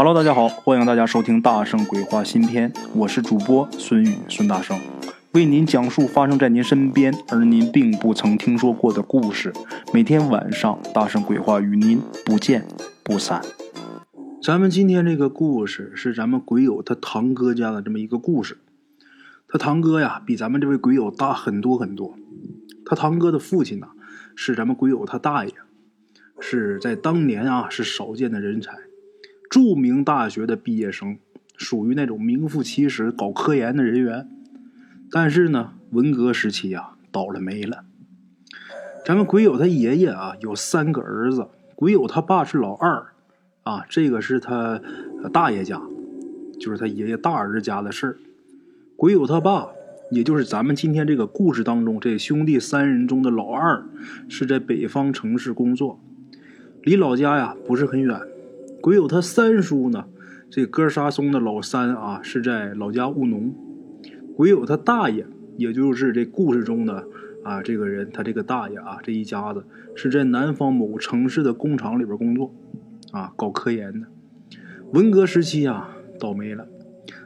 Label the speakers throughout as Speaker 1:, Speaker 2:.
Speaker 1: Hello，大家好，欢迎大家收听《大圣鬼话》新篇，我是主播孙宇孙大圣，为您讲述发生在您身边而您并不曾听说过的故事。每天晚上，《大圣鬼话》与您不见不散。咱们今天这个故事是咱们鬼友他堂哥家的这么一个故事。他堂哥呀，比咱们这位鬼友大很多很多。他堂哥的父亲呢，是咱们鬼友他大爷，是在当年啊是少见的人才。著名大学的毕业生，属于那种名副其实搞科研的人员，但是呢，文革时期呀倒了霉了。咱们鬼友他爷爷啊有三个儿子，鬼友他爸是老二，啊，这个是他大爷家，就是他爷爷大儿子家的事儿。鬼友他爸，也就是咱们今天这个故事当中这兄弟三人中的老二，是在北方城市工作，离老家呀不是很远。鬼友他三叔呢，这哥仨中的老三啊，是在老家务农。鬼友他大爷，也就是这故事中的啊这个人，他这个大爷啊，这一家子是在南方某城市的工厂里边工作，啊，搞科研的。文革时期啊，倒霉了，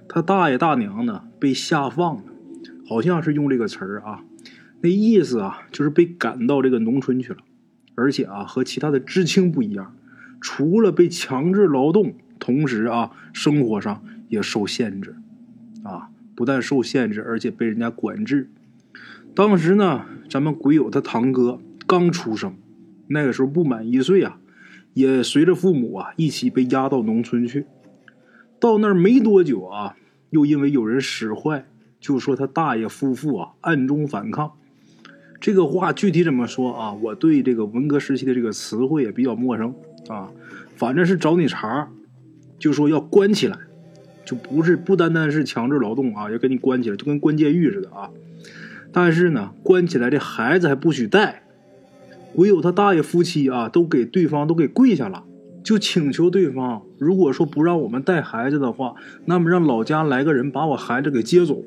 Speaker 1: 他大爷大娘呢被下放了，好像是用这个词儿啊，那意思啊，就是被赶到这个农村去了，而且啊，和其他的知青不一样。除了被强制劳动，同时啊，生活上也受限制，啊，不但受限制，而且被人家管制。当时呢，咱们鬼友他堂哥刚出生，那个时候不满一岁啊，也随着父母啊一起被押到农村去。到那儿没多久啊，又因为有人使坏，就说他大爷夫妇啊暗中反抗。这个话具体怎么说啊？我对这个文革时期的这个词汇也比较陌生。啊，反正是找你茬，就说要关起来，就不是不单单是强制劳动啊，要给你关起来，就跟关监狱似的啊。但是呢，关起来这孩子还不许带，唯有他大爷夫妻啊，都给对方都给跪下了，就请求对方，如果说不让我们带孩子的话，那么让老家来个人把我孩子给接走。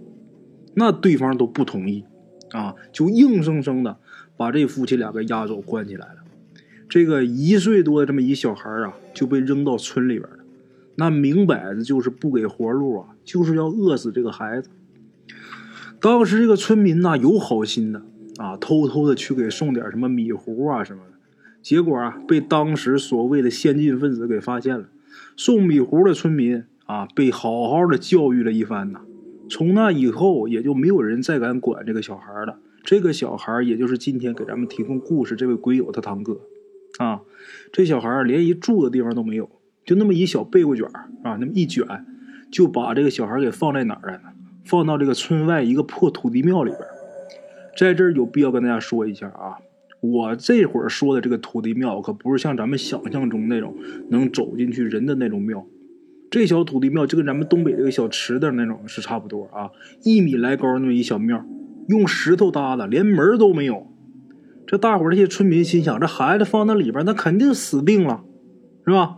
Speaker 1: 那对方都不同意，啊，就硬生生的把这夫妻俩给押走，关起来了。这个一岁多的这么一小孩啊，就被扔到村里边了，那明摆着就是不给活路啊，就是要饿死这个孩子。当时这个村民呐有好心的啊，偷偷的去给送点什么米糊啊什么的，结果啊被当时所谓的先进分子给发现了。送米糊的村民啊被好好的教育了一番呐，从那以后也就没有人再敢管这个小孩了。这个小孩也就是今天给咱们提供故事这位鬼友他堂哥。啊，这小孩连一住的地方都没有，就那么一小被窝卷啊，那么一卷，就把这个小孩给放在哪儿了呢？放到这个村外一个破土地庙里边。在这儿有必要跟大家说一下啊，我这会儿说的这个土地庙可不是像咱们想象中那种能走进去人的那种庙，这小土地庙就跟咱们东北这个小池子那种是差不多啊，一米来高那么一小庙，用石头搭的，连门都没有。这大伙这些村民心想：这孩子放那里边，那肯定死定了，是吧？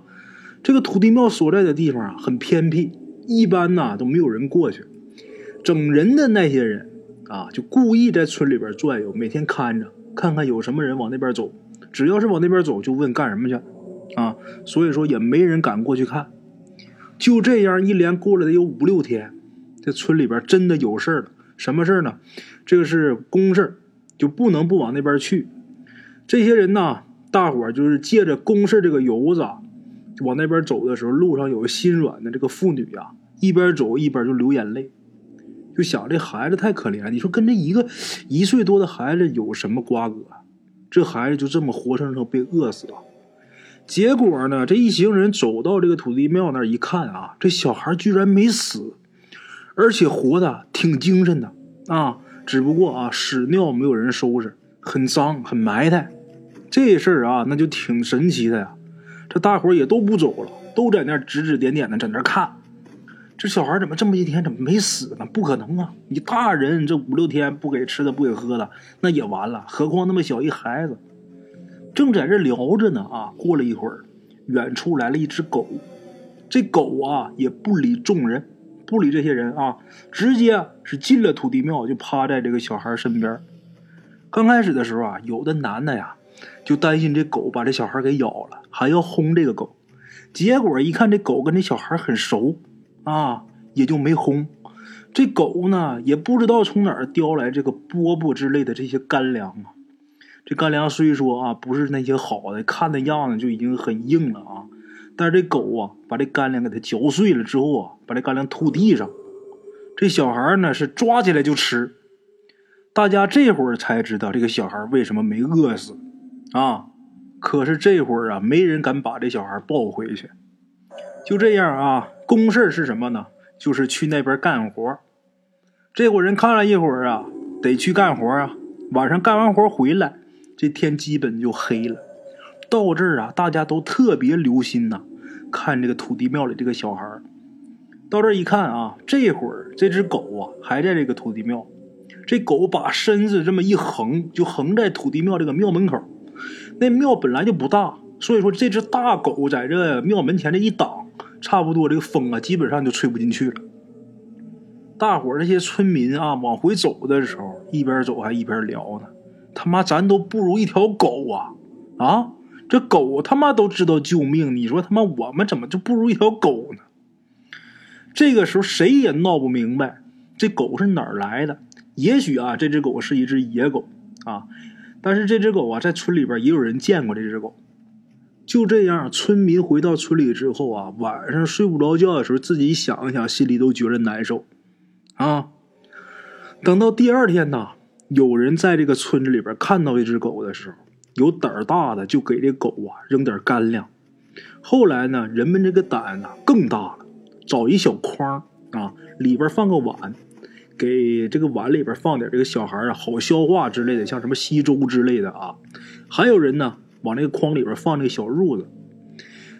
Speaker 1: 这个土地庙所在的地方啊，很偏僻，一般呐都没有人过去。整人的那些人啊，就故意在村里边转悠，每天看着，看看有什么人往那边走。只要是往那边走，就问干什么去啊？所以说也没人敢过去看。就这样一连过了得有五六天，这村里边真的有事了。什么事呢？这个是公事就不能不往那边去。这些人呢，大伙儿就是借着公事这个由子，往那边走的时候，路上有个心软的这个妇女啊，一边走一边就流眼泪，就想这孩子太可怜。你说跟这一个一岁多的孩子有什么瓜葛？这孩子就这么活生生被饿死了。结果呢，这一行人走到这个土地庙那儿一看啊，这小孩居然没死，而且活的挺精神的啊。只不过啊，屎尿没有人收拾，很脏，很埋汰。这事儿啊，那就挺神奇的呀。这大伙儿也都不走了，都在那儿指指点点的，在那儿看。这小孩怎么这么一天怎么没死呢？不可能啊！你大人这五六天不给吃的不给喝的，那也完了。何况那么小一孩子，正在这聊着呢啊。过了一会儿，远处来了一只狗。这狗啊，也不理众人。不理这些人啊，直接是进了土地庙，就趴在这个小孩身边。刚开始的时候啊，有的男的呀，就担心这狗把这小孩给咬了，还要轰这个狗。结果一看这狗跟这小孩很熟啊，也就没轰。这狗呢，也不知道从哪儿叼来这个饽饽之类的这些干粮啊。这干粮虽说啊不是那些好的，看的样子就已经很硬了啊，但是这狗啊把这干粮给它嚼碎了之后啊，把这干粮吐地上，这小孩呢是抓起来就吃。大家这会儿才知道这个小孩为什么没饿死啊。可是这会儿啊，没人敢把这小孩抱回去。就这样啊，公事是什么呢？就是去那边干活。这伙人看了一会儿啊，得去干活啊。晚上干完活回来。这天基本就黑了，到这儿啊，大家都特别留心呐，看这个土地庙里这个小孩儿到这儿一看啊，这会儿这只狗啊还在这个土地庙，这狗把身子这么一横，就横在土地庙这个庙门口。那庙本来就不大，所以说这只大狗在这庙门前这一挡，差不多这个风啊基本上就吹不进去了。大伙儿这些村民啊往回走的时候，一边走还一边聊呢。他妈，咱都不如一条狗啊！啊，这狗他妈都知道救命，你说他妈我们怎么就不如一条狗呢？这个时候谁也闹不明白，这狗是哪儿来的？也许啊，这只狗是一只野狗啊，但是这只狗啊，在村里边也有人见过这只狗。就这样，村民回到村里之后啊，晚上睡不着觉的时候，自己想一想，心里都觉得难受啊。等到第二天呢。有人在这个村子里边看到一只狗的时候，有胆儿大的就给这狗啊扔点干粮。后来呢，人们这个胆啊更大了，找一小筐啊，里边放个碗，给这个碗里边放点这个小孩啊好消化之类的，像什么稀粥之类的啊。还有人呢往那个筐里边放那个小褥子。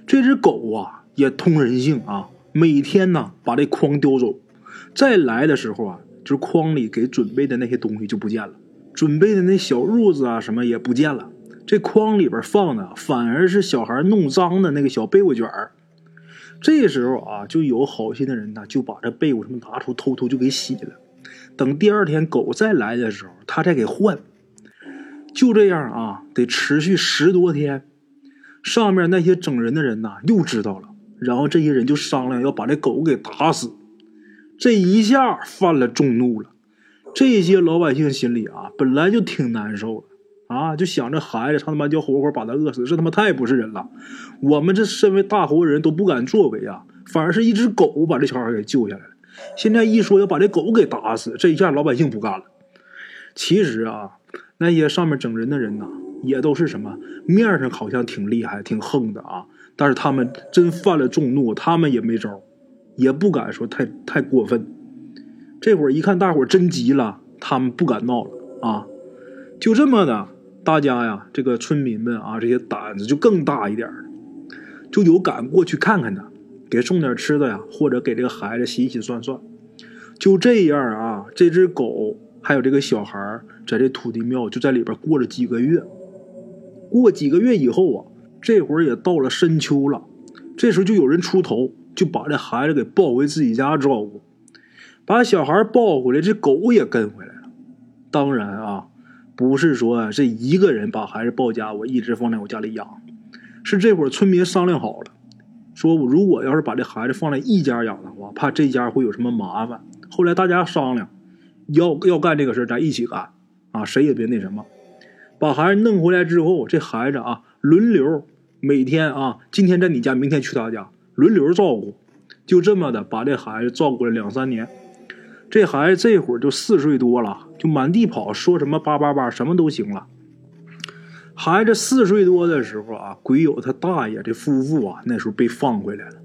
Speaker 1: 这只狗啊也通人性啊，每天呢把这筐叼走，再来的时候啊。就是筐里给准备的那些东西就不见了，准备的那小褥子啊什么也不见了。这筐里边放的反而是小孩弄脏的那个小被窝卷儿。这时候啊，就有好心的人呢，就把这被窝什么拿出，偷偷就给洗了。等第二天狗再来的时候，他再给换。就这样啊，得持续十多天。上面那些整人的人呐，又知道了，然后这些人就商量要把这狗给打死。这一下犯了众怒了，这些老百姓心里啊本来就挺难受的啊，就想着孩子他妈就活活把他饿死，这他妈太不是人了。我们这身为大活人都不敢作为啊，反而是一只狗把这小孩给救下来了。现在一说要把这狗给打死，这一下老百姓不干了。其实啊，那些上面整人的人呐，也都是什么面上好像挺厉害、挺横的啊，但是他们真犯了众怒，他们也没招。也不敢说太太过分，这会儿一看大伙真急了，他们不敢闹了啊！就这么的，大家呀，这个村民们啊，这些胆子就更大一点了，就有敢过去看看的，给送点吃的呀，或者给这个孩子洗洗涮涮。就这样啊，这只狗还有这个小孩在这土地庙就在里边过了几个月。过几个月以后啊，这会儿也到了深秋了，这时候就有人出头。就把这孩子给抱回自己家照顾，把小孩抱回来，这狗也跟回来了。当然啊，不是说这一个人把孩子抱家，我一直放在我家里养，是这会儿村民商量好了，说如果要是把这孩子放在一家养的话，怕这家会有什么麻烦。后来大家商量，要要干这个事咱一起干啊，谁也别那什么。把孩子弄回来之后，这孩子啊，轮流每天啊，今天在你家，明天去他家。轮流照顾，就这么的把这孩子照顾了两三年。这孩子这会儿就四岁多了，就满地跑，说什么叭叭叭，什么都行了。孩子四岁多的时候啊，鬼友他大爷这夫妇啊，那时候被放回来了。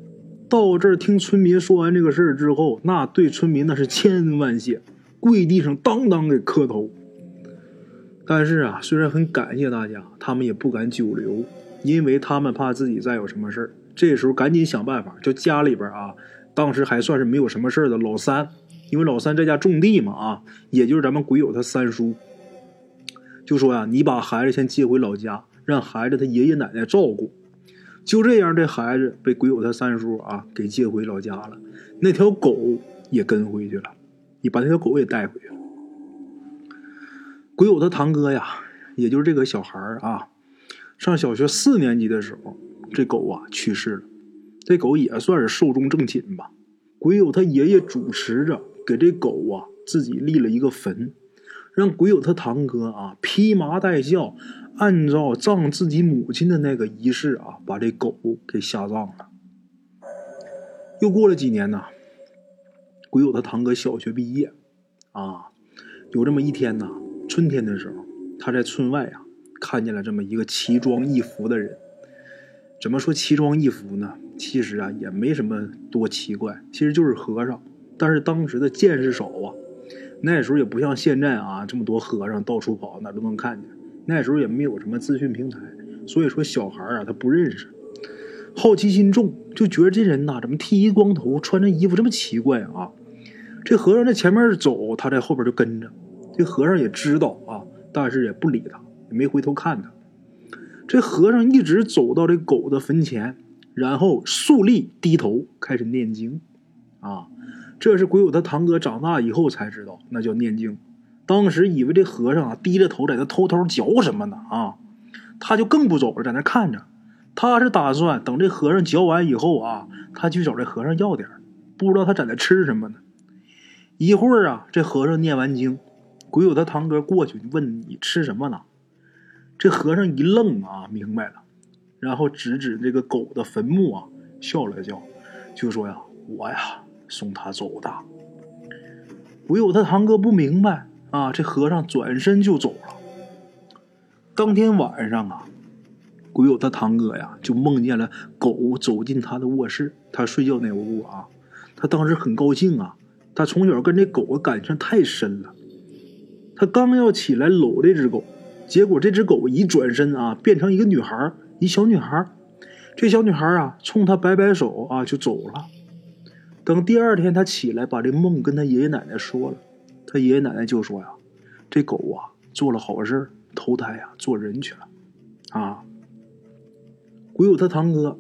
Speaker 1: 到这儿听村民说完这个事儿之后，那对村民那是千恩万谢，跪地上当当给磕头。但是啊，虽然很感谢大家，他们也不敢久留，因为他们怕自己再有什么事儿。这时候赶紧想办法，就家里边啊，当时还算是没有什么事的老三，因为老三在家种地嘛啊，也就是咱们鬼友他三叔，就说呀，你把孩子先接回老家，让孩子他爷爷奶奶照顾。就这样，这孩子被鬼友他三叔啊给接回老家了，那条狗也跟回去了，你把那条狗也带回去了。鬼友他堂哥呀，也就是这个小孩啊，上小学四年级的时候。这狗啊去世了，这狗也算是寿终正寝吧。鬼友他爷爷主持着给这狗啊自己立了一个坟，让鬼友他堂哥啊披麻戴孝，按照葬自己母亲的那个仪式啊，把这狗给下葬了。又过了几年呢，鬼友他堂哥小学毕业，啊，有这么一天呢，春天的时候，他在村外啊看见了这么一个奇装异服的人。怎么说奇装异服呢？其实啊，也没什么多奇怪，其实就是和尚。但是当时的见识少啊，那时候也不像现在啊，这么多和尚到处跑，哪都能看见。那时候也没有什么资讯平台，所以说小孩啊，他不认识，好奇心重，就觉得这人呐，怎么剃一光头，穿着衣服这么奇怪啊？这和尚在前面走，他在后边就跟着。这和尚也知道啊，但是也不理他，也没回头看他。这和尚一直走到这狗的坟前，然后肃立低头开始念经，啊，这是鬼友他堂哥长大以后才知道，那叫念经。当时以为这和尚啊低着头在那偷偷嚼什么呢啊，他就更不走了，在那看着。他是打算等这和尚嚼完以后啊，他去找这和尚要点不知道他在那吃什么呢。一会儿啊，这和尚念完经，鬼友他堂哥过去问你吃什么呢？这和尚一愣啊，明白了，然后指指这个狗的坟墓啊，笑了笑，就说呀：“我呀，送他走的。”唯有他堂哥不明白啊，这和尚转身就走了。当天晚上啊，鬼友他堂哥呀，就梦见了狗走进他的卧室，他睡觉那屋啊，他当时很高兴啊，他从小跟这狗的感情太深了，他刚要起来搂这只狗。结果这只狗一转身啊，变成一个女孩，一小女孩。这小女孩啊，冲他摆摆手啊，就走了。等第二天他起来，把这梦跟他爷爷奶奶说了，他爷爷奶奶就说呀：“这狗啊，做了好事，投胎呀做人去了。”啊，鬼友他堂哥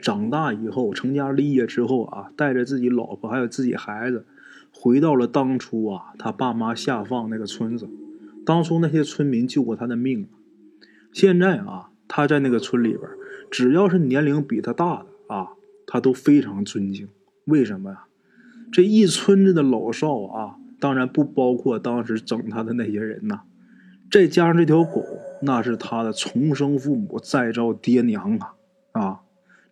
Speaker 1: 长大以后成家立业之后啊，带着自己老婆还有自己孩子，回到了当初啊他爸妈下放那个村子。当初那些村民救过他的命，现在啊，他在那个村里边，只要是年龄比他大的啊，他都非常尊敬。为什么呀？这一村子的老少啊，当然不包括当时整他的那些人呐，再加上这条狗，那是他的重生父母，再造爹娘啊啊！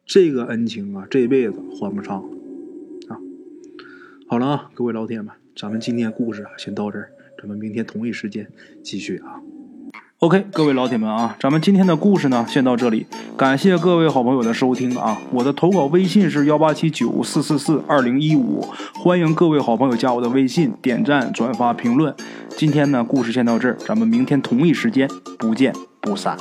Speaker 1: 这个恩情啊，这辈子还不上啊！好了啊，各位老铁们，咱们今天故事啊，先到这儿。咱们明天同一时间继续啊。OK，各位老铁们啊，咱们今天的故事呢，先到这里。感谢各位好朋友的收听啊！我的投稿微信是幺八七九四四四二零一五，欢迎各位好朋友加我的微信，点赞、转发、评论。今天呢，故事先到这儿，咱们明天同一时间不见不散。